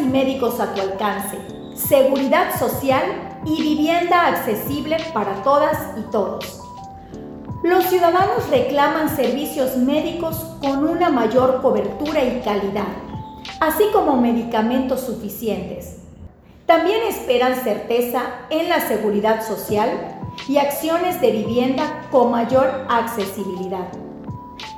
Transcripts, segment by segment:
médicos a tu alcance, seguridad social y vivienda accesible para todas y todos. Los ciudadanos reclaman servicios médicos con una mayor cobertura y calidad, así como medicamentos suficientes. También esperan certeza en la seguridad social y acciones de vivienda con mayor accesibilidad.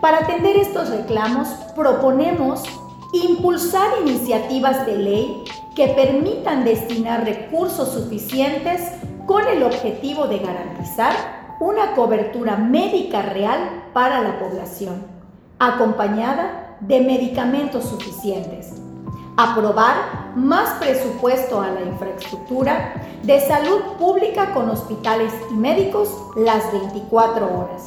Para atender estos reclamos, proponemos impulsar iniciativas de ley que permitan destinar recursos suficientes con el objetivo de garantizar una cobertura médica real para la población, acompañada de medicamentos suficientes. Aprobar más presupuesto a la infraestructura de salud pública con hospitales y médicos las 24 horas.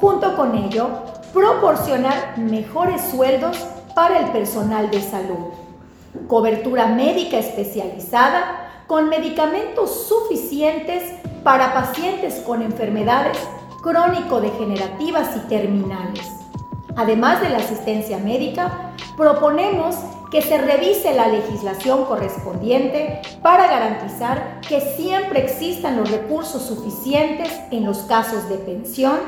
Junto con ello, proporcionar mejores sueldos para el personal de salud, cobertura médica especializada con medicamentos suficientes para pacientes con enfermedades crónico-degenerativas y terminales. Además de la asistencia médica, proponemos que se revise la legislación correspondiente para garantizar que siempre existan los recursos suficientes en los casos de pensión,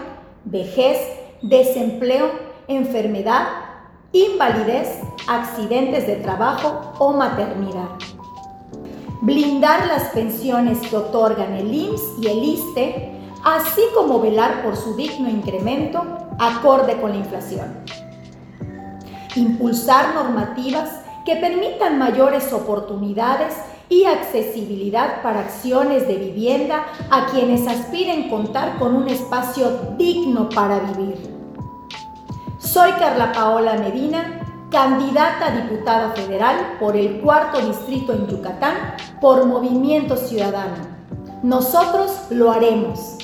vejez, desempleo, enfermedad, invalidez, accidentes de trabajo o maternidad. Blindar las pensiones que otorgan el IMSS y el ISTE, así como velar por su digno incremento acorde con la inflación. Impulsar normativas que permitan mayores oportunidades y accesibilidad para acciones de vivienda a quienes aspiren contar con un espacio digno para vivir. Soy Carla Paola Medina, candidata a diputada federal por el cuarto distrito en Yucatán por Movimiento Ciudadano. Nosotros lo haremos.